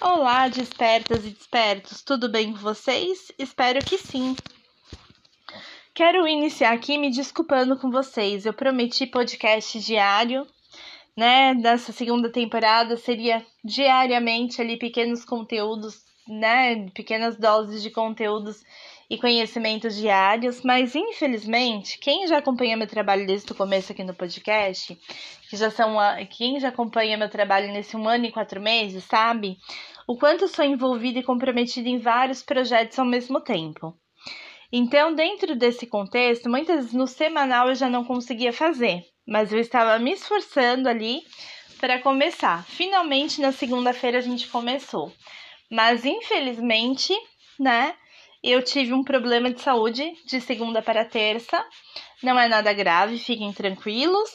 Olá, despertas e despertos, tudo bem com vocês? Espero que sim. Quero iniciar aqui me desculpando com vocês. Eu prometi podcast diário, né? Nessa segunda temporada seria diariamente ali pequenos conteúdos, né? Pequenas doses de conteúdos e conhecimentos diários, mas infelizmente, quem já acompanha meu trabalho desde o começo aqui no podcast, que já são quem já acompanha meu trabalho nesse um ano e quatro meses, sabe o quanto sou envolvida e comprometida em vários projetos ao mesmo tempo. Então, dentro desse contexto, muitas vezes no semanal eu já não conseguia fazer, mas eu estava me esforçando ali para começar. Finalmente, na segunda-feira a gente começou. Mas infelizmente, né, eu tive um problema de saúde de segunda para terça. Não é nada grave, fiquem tranquilos.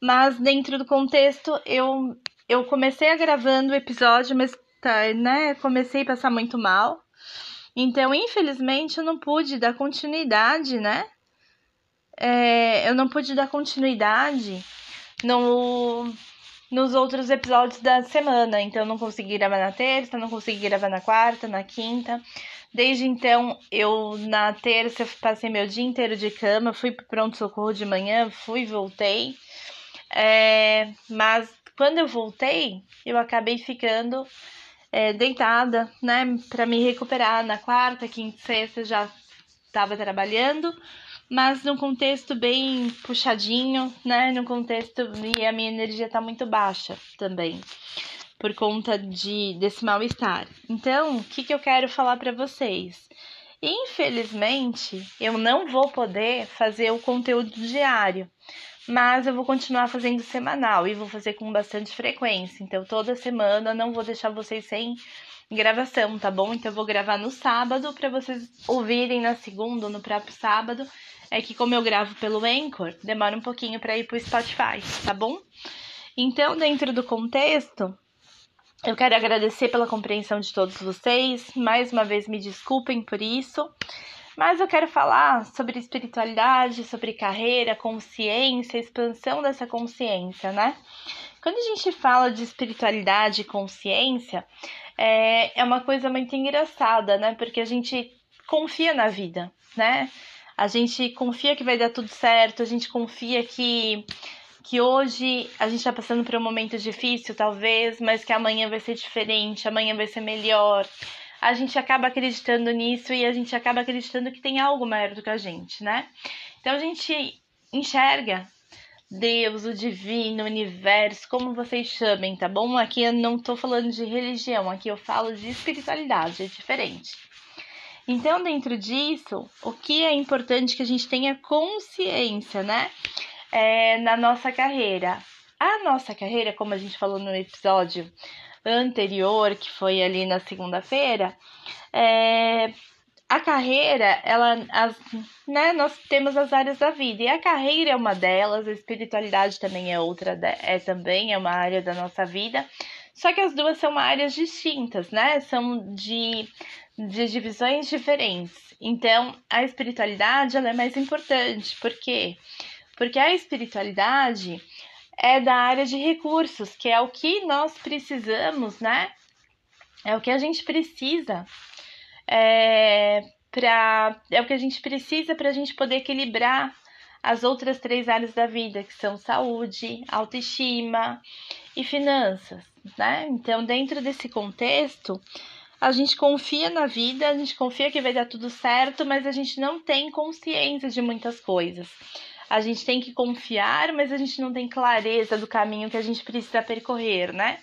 Mas dentro do contexto, eu, eu comecei a gravando o episódio, mas tá, né, comecei a passar muito mal. Então, infelizmente, eu não pude dar continuidade, né? É, eu não pude dar continuidade no, nos outros episódios da semana. Então, eu não consegui gravar na terça, não consegui gravar na quarta, na quinta. Desde então, eu na terça passei meu dia inteiro de cama, fui pro pronto-socorro de manhã, fui voltei. É, mas quando eu voltei, eu acabei ficando é, deitada, né, para me recuperar. Na quarta, quinta, sexta já estava trabalhando, mas num contexto bem puxadinho, né, num contexto e a minha energia tá muito baixa também por conta de desse mal-estar. Então, o que, que eu quero falar para vocês? Infelizmente, eu não vou poder fazer o conteúdo diário, mas eu vou continuar fazendo semanal e vou fazer com bastante frequência. Então, toda semana não vou deixar vocês sem gravação, tá bom? Então, eu vou gravar no sábado para vocês ouvirem na segunda no próprio sábado. É que, como eu gravo pelo Anchor, demora um pouquinho para ir pro Spotify, tá bom? Então, dentro do contexto, eu quero agradecer pela compreensão de todos vocês. Mais uma vez, me desculpem por isso. Mas eu quero falar sobre espiritualidade, sobre carreira, consciência, expansão dessa consciência, né? Quando a gente fala de espiritualidade e consciência, é, é uma coisa muito engraçada, né? Porque a gente confia na vida, né? A gente confia que vai dar tudo certo, a gente confia que que hoje a gente está passando por um momento difícil, talvez, mas que amanhã vai ser diferente, amanhã vai ser melhor. A gente acaba acreditando nisso e a gente acaba acreditando que tem algo maior do que a gente, né? Então a gente enxerga Deus, o divino, o universo, como vocês chamem, tá bom? Aqui eu não tô falando de religião, aqui eu falo de espiritualidade, é diferente. Então, dentro disso, o que é importante que a gente tenha consciência, né? É, na nossa carreira. A nossa carreira, como a gente falou no episódio anterior, que foi ali na segunda-feira, é, a carreira, ela, as, né, nós temos as áreas da vida e a carreira é uma delas, a espiritualidade também é outra, é também é uma área da nossa vida. Só que as duas são áreas distintas, né? São de, de divisões diferentes. Então, a espiritualidade ela é mais importante, porque? Porque a espiritualidade é da área de recursos, que é o que nós precisamos, né? É o que a gente precisa é, para é o que a gente precisa para a gente poder equilibrar as outras três áreas da vida, que são saúde, autoestima e finanças, né? Então, dentro desse contexto, a gente confia na vida, a gente confia que vai dar tudo certo, mas a gente não tem consciência de muitas coisas a gente tem que confiar, mas a gente não tem clareza do caminho que a gente precisa percorrer, né?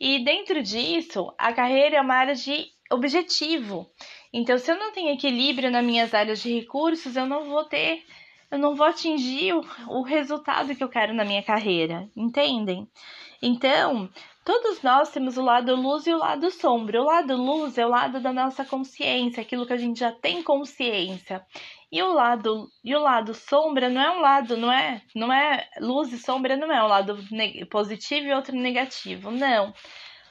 E dentro disso, a carreira é uma área de objetivo. Então, se eu não tenho equilíbrio nas minhas áreas de recursos, eu não vou ter, eu não vou atingir o, o resultado que eu quero na minha carreira, entendem? Então, todos nós temos o lado luz e o lado sombra. O lado luz é o lado da nossa consciência, aquilo que a gente já tem consciência. E o lado e o lado sombra não é um lado, não é, não é luz e sombra não é um lado positivo e outro negativo, não.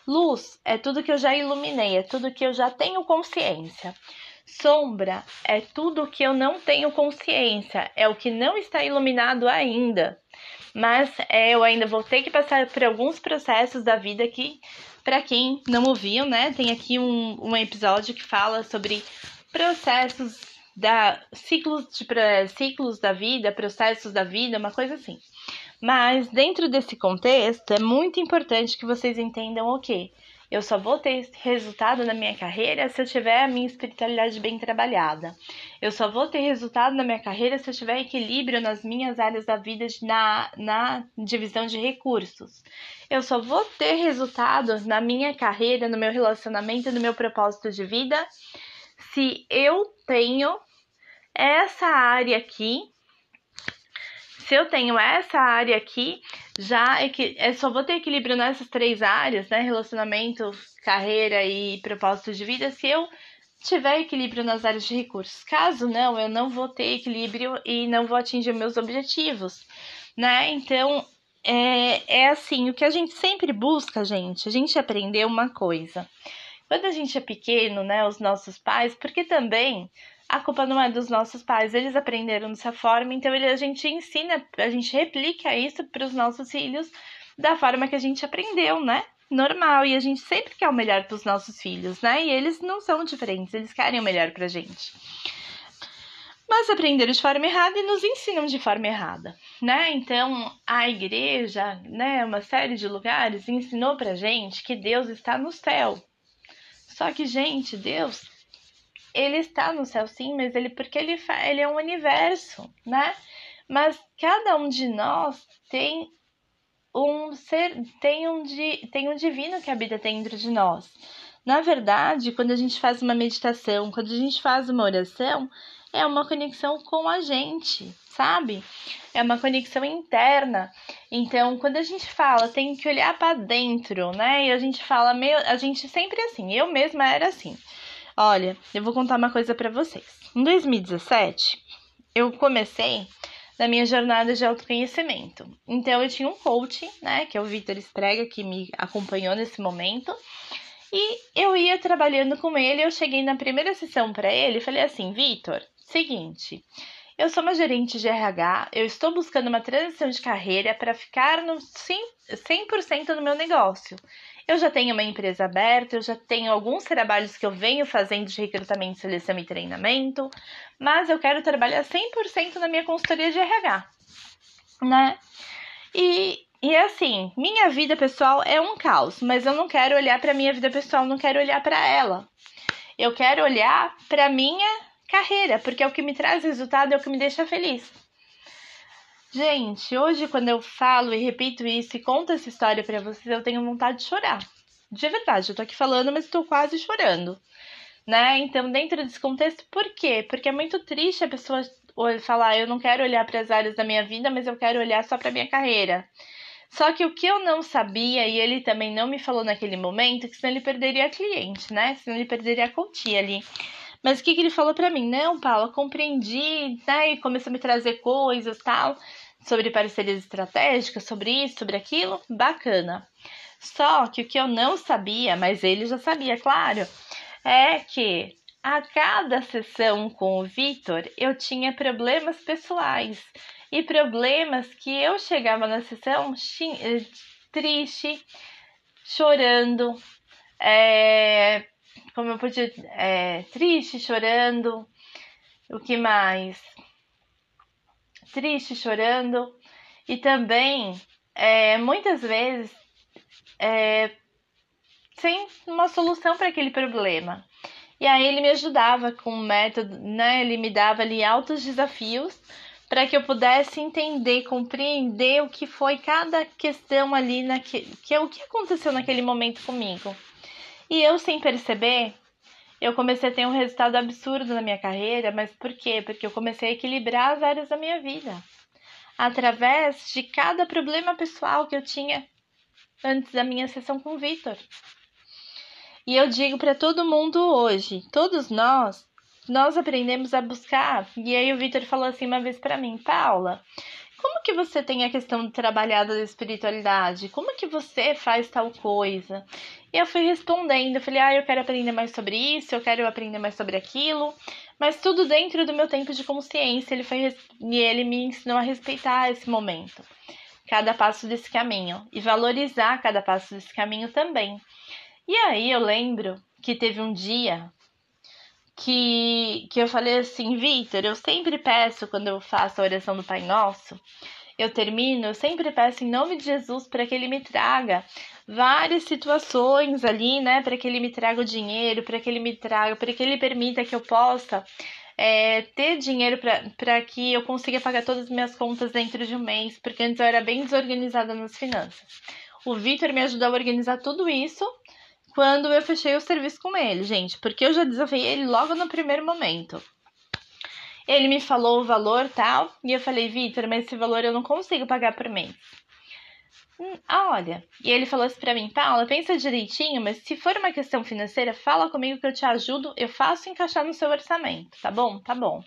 Luz é tudo que eu já iluminei, é tudo que eu já tenho consciência. Sombra é tudo que eu não tenho consciência, é o que não está iluminado ainda. Mas é, eu ainda vou ter que passar por alguns processos da vida que Para quem não ouviu, né, tem aqui um, um episódio que fala sobre processos da ciclos de ciclos da vida, processos da vida, uma coisa assim. Mas dentro desse contexto é muito importante que vocês entendam o que eu só vou ter resultado na minha carreira se eu tiver a minha espiritualidade bem trabalhada. Eu só vou ter resultado na minha carreira se eu tiver equilíbrio nas minhas áreas da vida na, na divisão de recursos. Eu só vou ter resultado na minha carreira, no meu relacionamento, no meu propósito de vida, se eu tenho essa área aqui se eu tenho essa área aqui, já é que é só vou ter equilíbrio nessas três áreas, né? Relacionamento, carreira e propósito de vida, se eu tiver equilíbrio nas áreas de recursos. Caso não, eu não vou ter equilíbrio e não vou atingir meus objetivos, né? Então, é, é assim, o que a gente sempre busca, gente, a gente aprendeu uma coisa. Quando a gente é pequeno, né, os nossos pais, porque também a culpa não é dos nossos pais, eles aprenderam dessa forma, então ele, a gente ensina, a gente replica isso para os nossos filhos da forma que a gente aprendeu, né? Normal, e a gente sempre quer o melhor para os nossos filhos, né? E eles não são diferentes, eles querem o melhor para a gente. Mas aprenderam de forma errada e nos ensinam de forma errada, né? Então, a igreja, né, uma série de lugares ensinou pra gente que Deus está no céu. Só que, gente, Deus ele está no céu sim, mas ele porque ele, ele é um universo, né? Mas cada um de nós tem um ser, tem um, tem um divino que habita dentro de nós. Na verdade, quando a gente faz uma meditação, quando a gente faz uma oração, é uma conexão com a gente, sabe? É uma conexão interna. Então, quando a gente fala, tem que olhar para dentro, né? E a gente fala, meio, a gente sempre assim, eu mesma era assim. Olha, eu vou contar uma coisa para vocês. Em 2017, eu comecei na minha jornada de autoconhecimento. Então, eu tinha um coach, né, que é o Vitor Esprega, que me acompanhou nesse momento. E eu ia trabalhando com ele, eu cheguei na primeira sessão para ele e falei assim: Vitor, seguinte, eu sou uma gerente de RH, eu estou buscando uma transição de carreira para ficar no 100% no meu negócio. Eu já tenho uma empresa aberta, eu já tenho alguns trabalhos que eu venho fazendo de recrutamento, seleção e treinamento, mas eu quero trabalhar 100% na minha consultoria de RH, né? E, e assim, minha vida pessoal é um caos, mas eu não quero olhar para minha vida pessoal, não quero olhar para ela. Eu quero olhar para minha carreira, porque é o que me traz resultado, é o que me deixa feliz. Gente, hoje quando eu falo e repito isso e conto essa história para vocês, eu tenho vontade de chorar. De verdade, eu tô aqui falando, mas estou quase chorando. Né? Então, dentro desse contexto, por quê? Porque é muito triste a pessoa falar, eu não quero olhar para as áreas da minha vida, mas eu quero olhar só para minha carreira. Só que o que eu não sabia, e ele também não me falou naquele momento, que senão ele perderia cliente, né? Senão ele perderia a cotia ali. Mas o que, que ele falou para mim? Não, Paula, compreendi, né? E começou a me trazer coisas tal sobre parcerias estratégicas, sobre isso, sobre aquilo, bacana. Só que o que eu não sabia, mas ele já sabia, claro, é que a cada sessão com o Vitor eu tinha problemas pessoais e problemas que eu chegava na sessão eh, triste, chorando, é, como eu podia, é, triste, chorando, o que mais? triste, chorando, e também é, muitas vezes é, sem uma solução para aquele problema. E aí ele me ajudava com um método, né? Ele me dava ali altos desafios para que eu pudesse entender, compreender o que foi cada questão ali naquele, que é o que aconteceu naquele momento comigo. E eu sem perceber, eu comecei a ter um resultado absurdo na minha carreira, mas por quê? Porque eu comecei a equilibrar as áreas da minha vida através de cada problema pessoal que eu tinha antes da minha sessão com o Vitor. E eu digo para todo mundo hoje, todos nós, nós aprendemos a buscar. E aí o Vitor falou assim uma vez para mim, Paula, como que você tem a questão trabalhada da espiritualidade? Como que você faz tal coisa? E eu fui respondendo, eu falei, ah, eu quero aprender mais sobre isso, eu quero aprender mais sobre aquilo, mas tudo dentro do meu tempo de consciência. Ele foi e ele me ensinou a respeitar esse momento, cada passo desse caminho e valorizar cada passo desse caminho também. E aí eu lembro que teve um dia que, que eu falei assim, Vitor, eu sempre peço quando eu faço a oração do Pai Nosso, eu termino, eu sempre peço em nome de Jesus para que ele me traga várias situações ali, né, para que ele me traga o dinheiro, para que ele me traga, para que ele permita que eu possa é, ter dinheiro para que eu consiga pagar todas as minhas contas dentro de um mês, porque antes eu era bem desorganizada nas finanças. O Vitor me ajudou a organizar tudo isso quando eu fechei o serviço com ele, gente, porque eu já desafiei ele logo no primeiro momento. Ele me falou o valor tal, e eu falei, Vitor, mas esse valor eu não consigo pagar por mês. Hum, ah, olha, e ele falou assim pra mim, Paula, pensa direitinho, mas se for uma questão financeira, fala comigo que eu te ajudo, eu faço encaixar no seu orçamento, tá bom? Tá bom.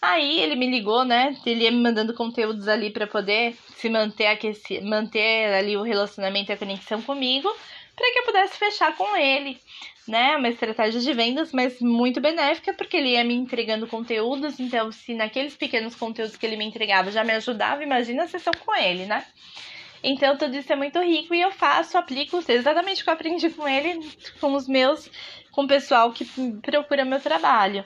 Aí ele me ligou, né? Ele ia me mandando conteúdos ali para poder se manter aqueci, manter ali o relacionamento e a conexão comigo para que eu pudesse fechar com ele, né? Uma estratégia de vendas, mas muito benéfica, porque ele ia me entregando conteúdos, então se naqueles pequenos conteúdos que ele me entregava já me ajudava, imagina a sessão com ele, né? Então tudo isso é muito rico e eu faço, aplico exatamente o que eu aprendi com ele, com os meus, com o pessoal que procura meu trabalho.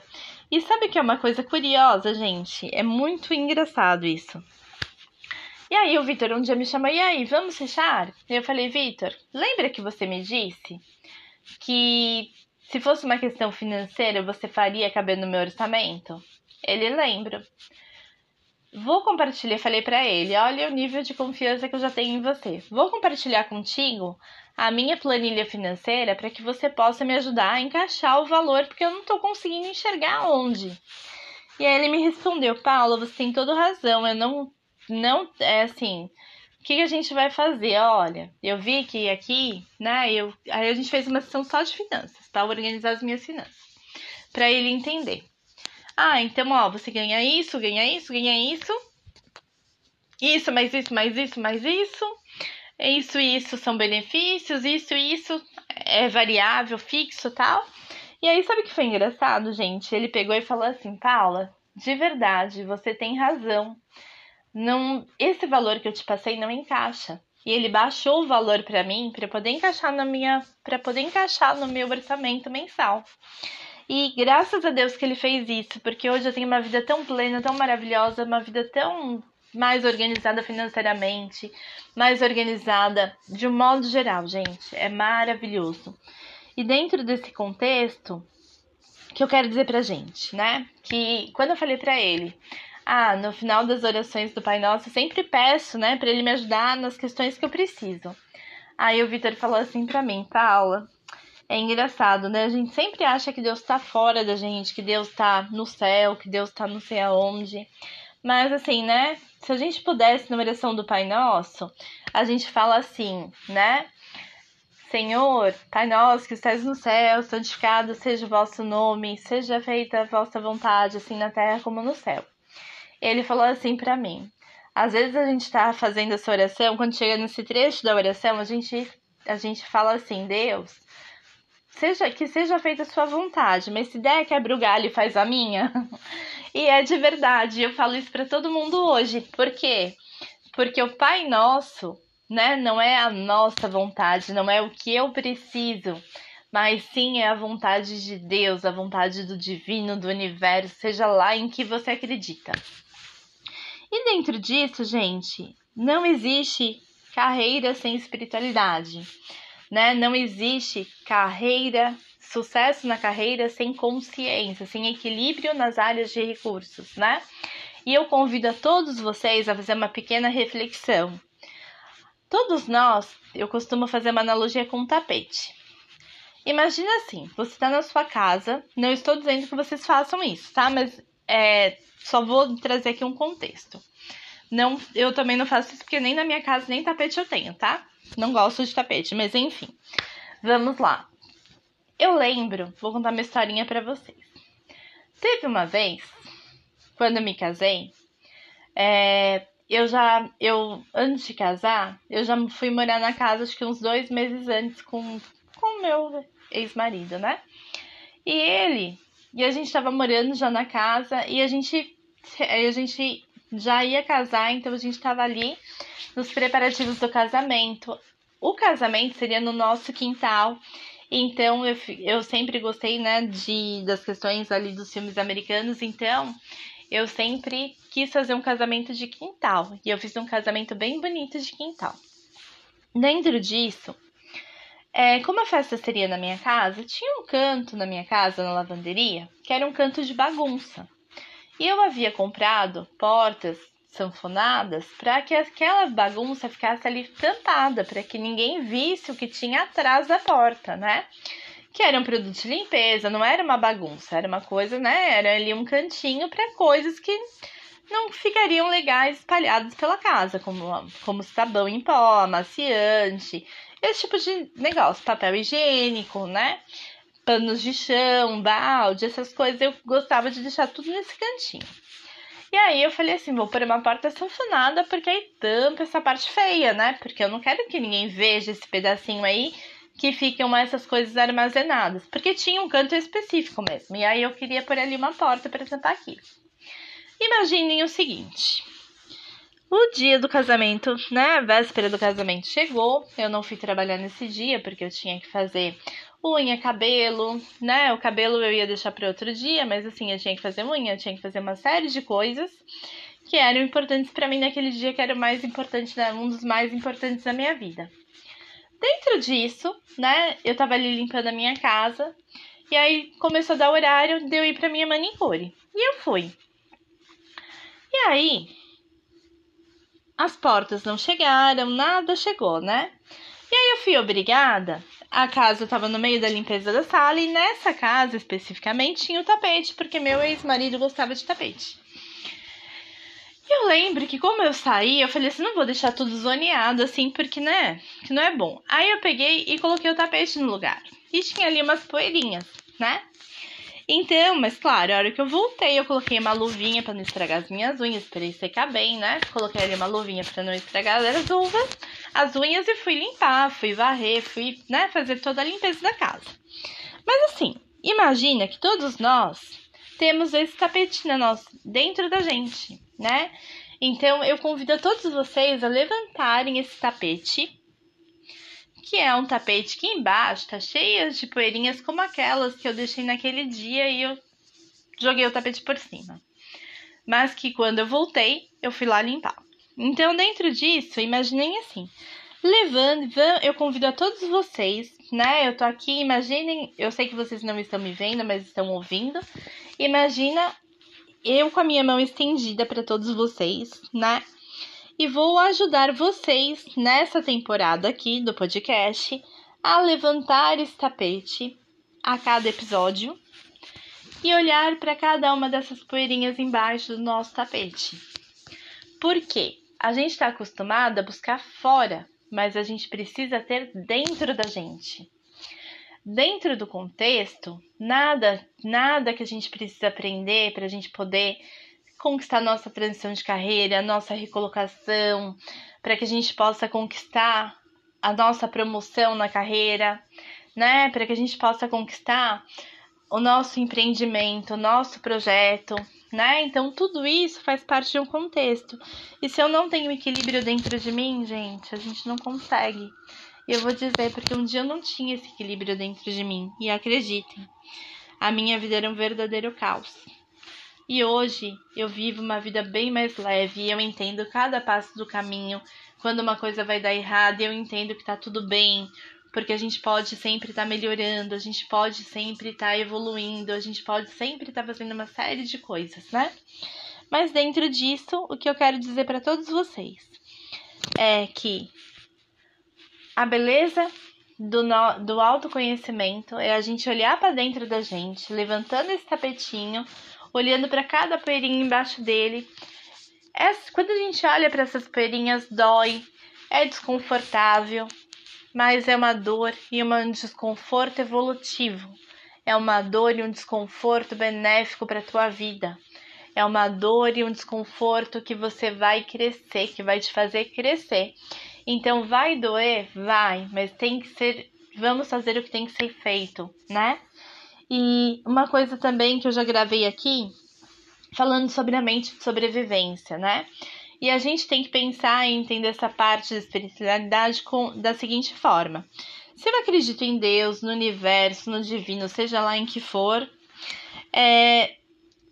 E sabe que é uma coisa curiosa, gente? É muito engraçado isso. E aí o Vitor um dia me chamou, e aí, vamos fechar? E eu falei, Vitor, lembra que você me disse que se fosse uma questão financeira você faria caber no meu orçamento? Ele lembra. Vou compartilhar, falei para ele, olha o nível de confiança que eu já tenho em você. Vou compartilhar contigo a minha planilha financeira para que você possa me ajudar a encaixar o valor, porque eu não estou conseguindo enxergar onde. E aí ele me respondeu, Paulo, você tem toda razão, eu não não é assim. O que a gente vai fazer? Olha, eu vi que aqui, né? Eu, aí a gente fez uma sessão só de finanças, para organizar as minhas finanças, para ele entender. Ah, então, ó, você ganha isso, ganha isso, ganha isso, isso, mais isso, mais isso, mais isso, isso isso são benefícios, isso isso é variável, fixo, tal. E aí, sabe o que foi engraçado, gente? Ele pegou e falou assim, Paula, de verdade, você tem razão não esse valor que eu te passei não encaixa. E ele baixou o valor para mim para poder encaixar na minha para poder encaixar no meu orçamento mensal. E graças a Deus que ele fez isso, porque hoje eu tenho uma vida tão plena, tão maravilhosa, uma vida tão mais organizada financeiramente, mais organizada de um modo geral, gente. É maravilhoso. E dentro desse contexto, que eu quero dizer pra gente, né? Que quando eu falei para ele, ah, no final das orações do Pai Nosso, eu sempre peço, né, para ele me ajudar nas questões que eu preciso. Aí o Vitor falou assim para mim, Paula, é engraçado, né? A gente sempre acha que Deus tá fora da gente, que Deus tá no céu, que Deus tá não sei aonde. Mas assim, né? Se a gente pudesse na oração do Pai Nosso, a gente fala assim, né? Senhor, Pai nosso que estás no céu, santificado seja o vosso nome, seja feita a vossa vontade, assim na terra como no céu ele falou assim para mim: às vezes a gente tá fazendo essa oração, quando chega nesse trecho da oração, a gente, a gente fala assim: Deus, seja que seja feita a sua vontade, mas se der, quebra o galho e faz a minha. e é de verdade, eu falo isso para todo mundo hoje. Por quê? Porque o Pai Nosso, né, não é a nossa vontade, não é o que eu preciso, mas sim é a vontade de Deus, a vontade do divino, do universo, seja lá em que você acredita. E dentro disso, gente, não existe carreira sem espiritualidade, né? Não existe carreira, sucesso na carreira sem consciência, sem equilíbrio nas áreas de recursos, né? E eu convido a todos vocês a fazer uma pequena reflexão. Todos nós, eu costumo fazer uma analogia com um tapete. Imagina assim, você está na sua casa, não estou dizendo que vocês façam isso, tá? Mas é, só vou trazer aqui um contexto. Não, eu também não faço isso porque nem na minha casa nem tapete eu tenho, tá? Não gosto de tapete, mas enfim. Vamos lá. Eu lembro, vou contar uma historinha para vocês. Teve uma vez, quando eu me casei, é, eu já, eu antes de casar, eu já fui morar na casa acho que uns dois meses antes com com meu ex-marido, né? E ele e a gente tava morando já na casa e a gente, a gente já ia casar, então a gente tava ali nos preparativos do casamento. o casamento seria no nosso quintal. Então eu, eu sempre gostei, né, de das questões ali dos filmes americanos, então eu sempre quis fazer um casamento de quintal. E eu fiz um casamento bem bonito de quintal. Dentro disso, é, como a festa seria na minha casa, tinha um canto na minha casa, na lavanderia, que era um canto de bagunça. E eu havia comprado portas sanfonadas para que aquela bagunça ficasse ali tampada, para que ninguém visse o que tinha atrás da porta, né? Que era um produto de limpeza, não era uma bagunça, era uma coisa, né? Era ali um cantinho para coisas que não ficariam legais espalhadas pela casa, como, como sabão em pó, amaciante, esse tipo de negócio, papel higiênico, né? Panos de chão, balde, essas coisas eu gostava de deixar tudo nesse cantinho. E aí eu falei assim, vou pôr uma porta sanfonada porque aí tampa essa parte feia, né? Porque eu não quero que ninguém veja esse pedacinho aí que ficam essas coisas armazenadas. Porque tinha um canto específico mesmo. E aí eu queria pôr ali uma porta para tampar aquilo. Imaginem o seguinte. O dia do casamento, né? A véspera do casamento chegou. Eu não fui trabalhar nesse dia porque eu tinha que fazer unha, cabelo, né? O cabelo eu ia deixar para outro dia, mas assim, eu tinha que fazer unha, eu tinha que fazer uma série de coisas que eram importantes para mim naquele dia, que era o mais importante, né? um dos mais importantes da minha vida. Dentro disso, né, eu tava ali limpando a minha casa, e aí começou a dar horário de eu ir pra minha manicure. E eu fui. E aí, as portas não chegaram, nada chegou, né? E aí eu fui obrigada. A casa estava no meio da limpeza da sala e nessa casa especificamente tinha o tapete, porque meu ex-marido gostava de tapete. E eu lembro que como eu saí, eu falei assim, não vou deixar tudo zoneado assim, porque né, que não é bom. Aí eu peguei e coloquei o tapete no lugar. E tinha ali umas poeirinhas, né? Então, mas claro, a hora que eu voltei, eu coloquei uma luvinha para não estragar as minhas unhas, esperei secar bem, né? Coloquei ali uma luvinha para não estragar as uvas, as unhas e fui limpar, fui varrer, fui, né, fazer toda a limpeza da casa. Mas assim, imagina que todos nós temos esse tapetinho nosso dentro da gente, né? Então, eu convido a todos vocês a levantarem esse tapete que é um tapete que embaixo tá cheio de poeirinhas como aquelas que eu deixei naquele dia e eu joguei o tapete por cima. Mas que quando eu voltei, eu fui lá limpar. Então, dentro disso, imaginem assim: levando, eu convido a todos vocês, né? Eu tô aqui, imaginem, eu sei que vocês não estão me vendo, mas estão ouvindo. Imagina eu com a minha mão estendida para todos vocês, né? e vou ajudar vocês nessa temporada aqui do podcast a levantar esse tapete a cada episódio e olhar para cada uma dessas poeirinhas embaixo do nosso tapete. Por quê? A gente está acostumado a buscar fora, mas a gente precisa ter dentro da gente. Dentro do contexto, nada, nada que a gente precisa aprender para a gente poder conquistar nossa transição de carreira, nossa recolocação, para que a gente possa conquistar a nossa promoção na carreira, né? Para que a gente possa conquistar o nosso empreendimento, o nosso projeto, né? Então tudo isso faz parte de um contexto. E se eu não tenho equilíbrio dentro de mim, gente, a gente não consegue. E eu vou dizer porque um dia eu não tinha esse equilíbrio dentro de mim. E acreditem, a minha vida era um verdadeiro caos. E hoje eu vivo uma vida bem mais leve e eu entendo cada passo do caminho. Quando uma coisa vai dar errado, eu entendo que tá tudo bem, porque a gente pode sempre estar tá melhorando, a gente pode sempre estar tá evoluindo, a gente pode sempre estar tá fazendo uma série de coisas, né? Mas dentro disso, o que eu quero dizer para todos vocês é que a beleza do, no, do autoconhecimento é a gente olhar para dentro da gente, levantando esse tapetinho olhando para cada poeirinha embaixo dele. É, quando a gente olha para essas poeirinhas, dói, é desconfortável, mas é uma dor e um desconforto evolutivo. É uma dor e um desconforto benéfico para a tua vida. É uma dor e um desconforto que você vai crescer, que vai te fazer crescer. Então vai doer, vai, mas tem que ser, vamos fazer o que tem que ser feito, né? E uma coisa também que eu já gravei aqui, falando sobre a mente de sobrevivência, né? E a gente tem que pensar e entender essa parte da espiritualidade com, da seguinte forma: se eu acredito em Deus, no universo, no divino, seja lá em que for, é,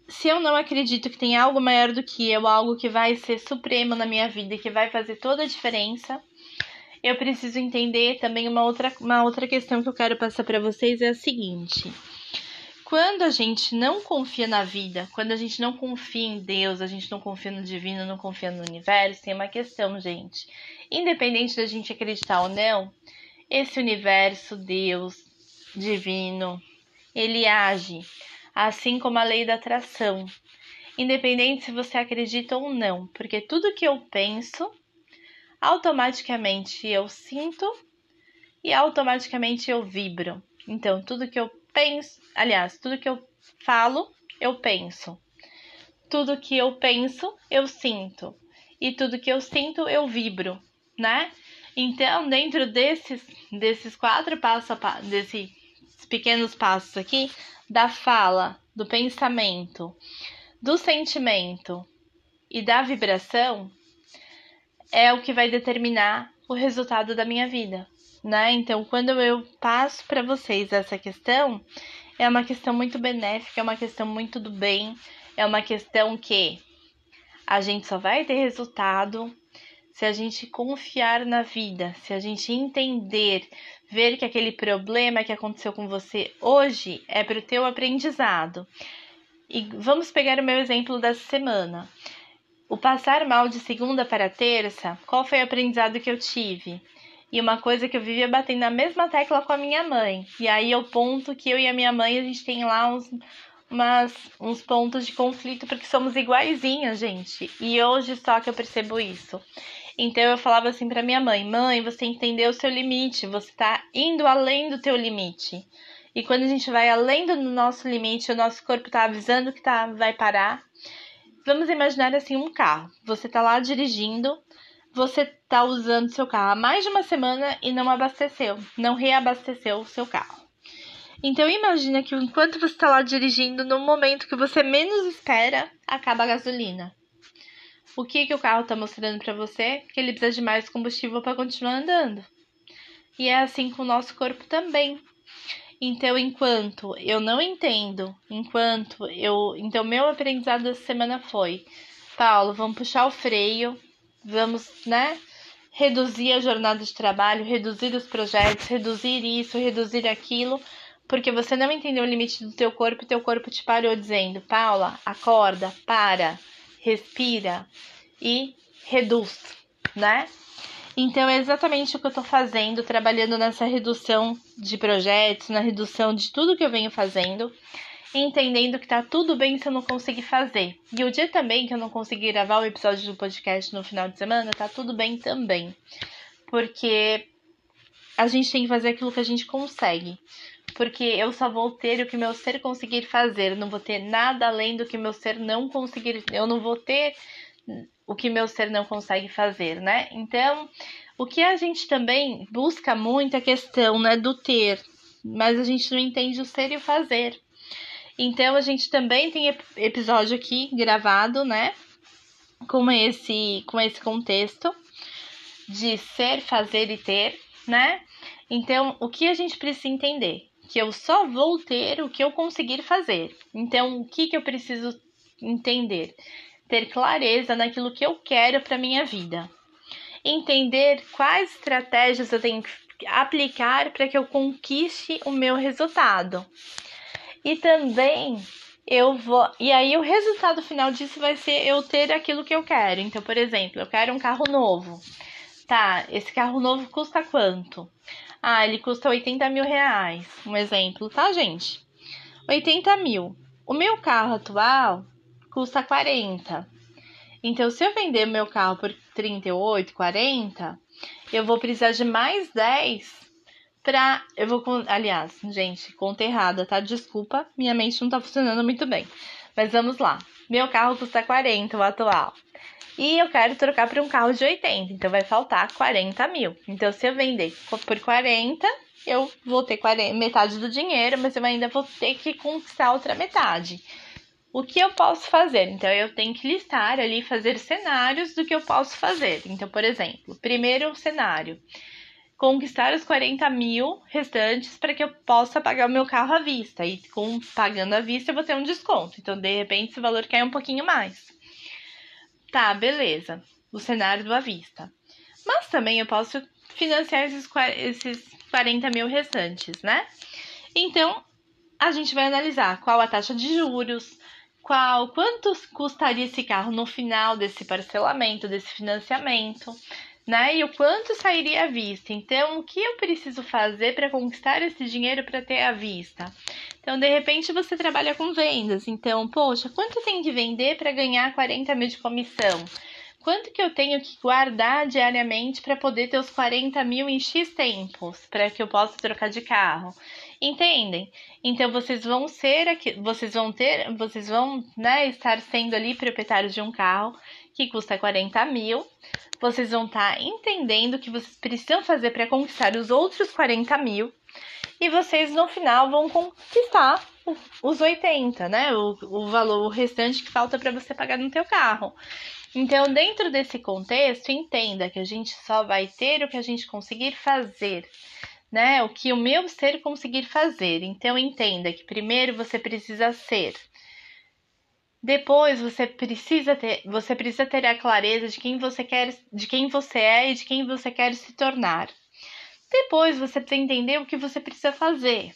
se eu não acredito que tem algo maior do que eu, algo que vai ser supremo na minha vida e que vai fazer toda a diferença, eu preciso entender também uma outra, uma outra questão que eu quero passar para vocês é a seguinte. Quando a gente não confia na vida, quando a gente não confia em Deus, a gente não confia no divino, não confia no universo, tem uma questão, gente. Independente da gente acreditar ou não, esse universo, Deus, divino, ele age assim como a lei da atração, independente se você acredita ou não, porque tudo que eu penso, automaticamente eu sinto e automaticamente eu vibro. Então, tudo que eu penso, aliás, tudo que eu falo, eu penso. Tudo que eu penso, eu sinto. E tudo que eu sinto, eu vibro, né? Então, dentro desses, desses quatro passos, desses pequenos passos aqui, da fala, do pensamento, do sentimento e da vibração, é o que vai determinar o resultado da minha vida, né? Então, quando eu passo para vocês essa questão, é uma questão muito benéfica, é uma questão muito do bem, é uma questão que a gente só vai ter resultado se a gente confiar na vida, se a gente entender, ver que aquele problema que aconteceu com você hoje é para o teu aprendizado. E vamos pegar o meu exemplo dessa semana. O passar mal de segunda para terça, qual foi o aprendizado que eu tive? E uma coisa que eu vivia batendo na mesma tecla com a minha mãe. E aí o ponto que eu e a minha mãe, a gente tem lá uns, umas, uns pontos de conflito, porque somos iguaizinhas, gente. E hoje só que eu percebo isso. Então eu falava assim para minha mãe: "Mãe, você entendeu o seu limite, você tá indo além do teu limite". E quando a gente vai além do nosso limite, o nosso corpo tá avisando que tá vai parar. Vamos imaginar assim um carro. Você tá lá dirigindo, você tá usando seu carro há mais de uma semana e não abasteceu, não reabasteceu o seu carro. Então imagina que enquanto você está lá dirigindo, no momento que você menos espera, acaba a gasolina. O que, que o carro está mostrando para você? Que ele precisa de mais combustível para continuar andando. E é assim com o nosso corpo também. Então, enquanto eu não entendo, enquanto eu. Então, meu aprendizado dessa semana foi: Paulo, vamos puxar o freio, vamos, né? Reduzir a jornada de trabalho, reduzir os projetos, reduzir isso, reduzir aquilo, porque você não entendeu o limite do teu corpo e teu corpo te parou dizendo: Paula, acorda, para respira e reduz, né? Então é exatamente o que eu tô fazendo, trabalhando nessa redução de projetos, na redução de tudo que eu venho fazendo, entendendo que tá tudo bem se eu não conseguir fazer. E o dia também que eu não conseguir gravar o episódio do podcast no final de semana, tá tudo bem também. Porque a gente tem que fazer aquilo que a gente consegue porque eu só vou ter o que meu ser conseguir fazer, eu não vou ter nada além do que meu ser não conseguir, eu não vou ter o que meu ser não consegue fazer, né? Então, o que a gente também busca muito é a questão, né, do ter, mas a gente não entende o ser e o fazer. Então, a gente também tem episódio aqui gravado, né, com esse com esse contexto de ser, fazer e ter, né? Então, o que a gente precisa entender? que eu só vou ter o que eu conseguir fazer. Então, o que, que eu preciso entender? Ter clareza naquilo que eu quero para minha vida. Entender quais estratégias eu tenho que aplicar para que eu conquiste o meu resultado. E também eu vou. E aí, o resultado final disso vai ser eu ter aquilo que eu quero. Então, por exemplo, eu quero um carro novo. Tá, esse carro novo custa quanto? Ah, ele custa 80 mil reais. Um exemplo, tá, gente? 80 mil. O meu carro atual custa 40. Então, se eu vender meu carro por 38, 40, eu vou precisar de mais 10 pra. Eu vou. Aliás, gente, conta errada, tá? Desculpa, minha mente não tá funcionando muito bem. Mas vamos lá. Meu carro custa 40, o atual. E eu quero trocar para um carro de 80, então vai faltar 40 mil. Então, se eu vender por 40, eu vou ter 40, metade do dinheiro, mas eu ainda vou ter que conquistar outra metade. o que eu posso fazer? Então, eu tenho que listar ali, fazer cenários do que eu posso fazer. Então, por exemplo, primeiro cenário: conquistar os 40 mil restantes para que eu possa pagar o meu carro à vista. E com pagando à vista, eu vou ter um desconto. Então, de repente, esse valor cai um pouquinho mais. Tá, beleza. O cenário do à vista. Mas também eu posso financiar esses, esses 40 mil restantes, né? Então, a gente vai analisar qual a taxa de juros, qual quanto custaria esse carro no final desse parcelamento, desse financiamento, né? E o quanto sairia à vista. Então, o que eu preciso fazer para conquistar esse dinheiro para ter à vista? Então, de repente, você trabalha com vendas. Então, poxa, quanto tem que vender para ganhar 40 mil de comissão? Quanto que eu tenho que guardar diariamente para poder ter os 40 mil em X tempos, para que eu possa trocar de carro? Entendem? Então vocês vão ser aqui, vocês vão ter, vocês vão né, estar sendo ali proprietários de um carro que custa 40 mil. Vocês vão estar tá entendendo o que vocês precisam fazer para conquistar os outros 40 mil. E vocês no final vão conquistar os 80, né? O, o valor o restante que falta para você pagar no teu carro. Então, dentro desse contexto, entenda que a gente só vai ter o que a gente conseguir fazer né? O que o meu ser conseguir fazer. Então entenda que primeiro você precisa ser. Depois você precisa ter, você precisa ter a clareza de quem você quer, de quem você é e de quem você quer se tornar. Depois você precisa entender o que você precisa fazer.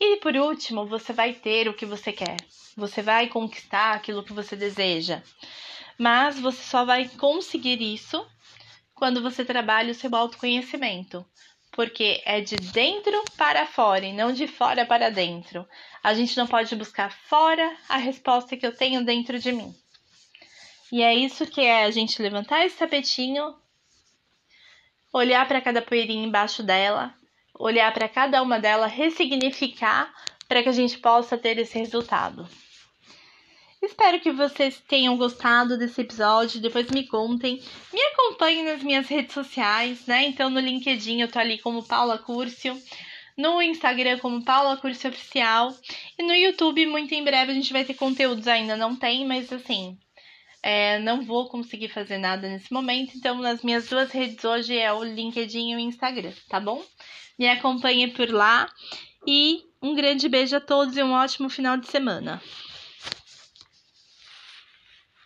E por último, você vai ter o que você quer. Você vai conquistar aquilo que você deseja. Mas você só vai conseguir isso quando você trabalha o seu autoconhecimento porque é de dentro para fora e não de fora para dentro. A gente não pode buscar fora a resposta que eu tenho dentro de mim. E é isso que é a gente levantar esse tapetinho, olhar para cada poeirinha embaixo dela, olhar para cada uma delas, ressignificar para que a gente possa ter esse resultado. Espero que vocês tenham gostado desse episódio. Depois me contem. Me acompanhem nas minhas redes sociais, né? Então no LinkedIn eu tô ali como Paula Curcio. No Instagram como Paula Curcio Oficial. E no YouTube, muito em breve, a gente vai ter conteúdos. Ainda não tem, mas assim. É, não vou conseguir fazer nada nesse momento. Então, nas minhas duas redes hoje é o LinkedIn e o Instagram, tá bom? Me acompanhe por lá. E um grande beijo a todos e um ótimo final de semana.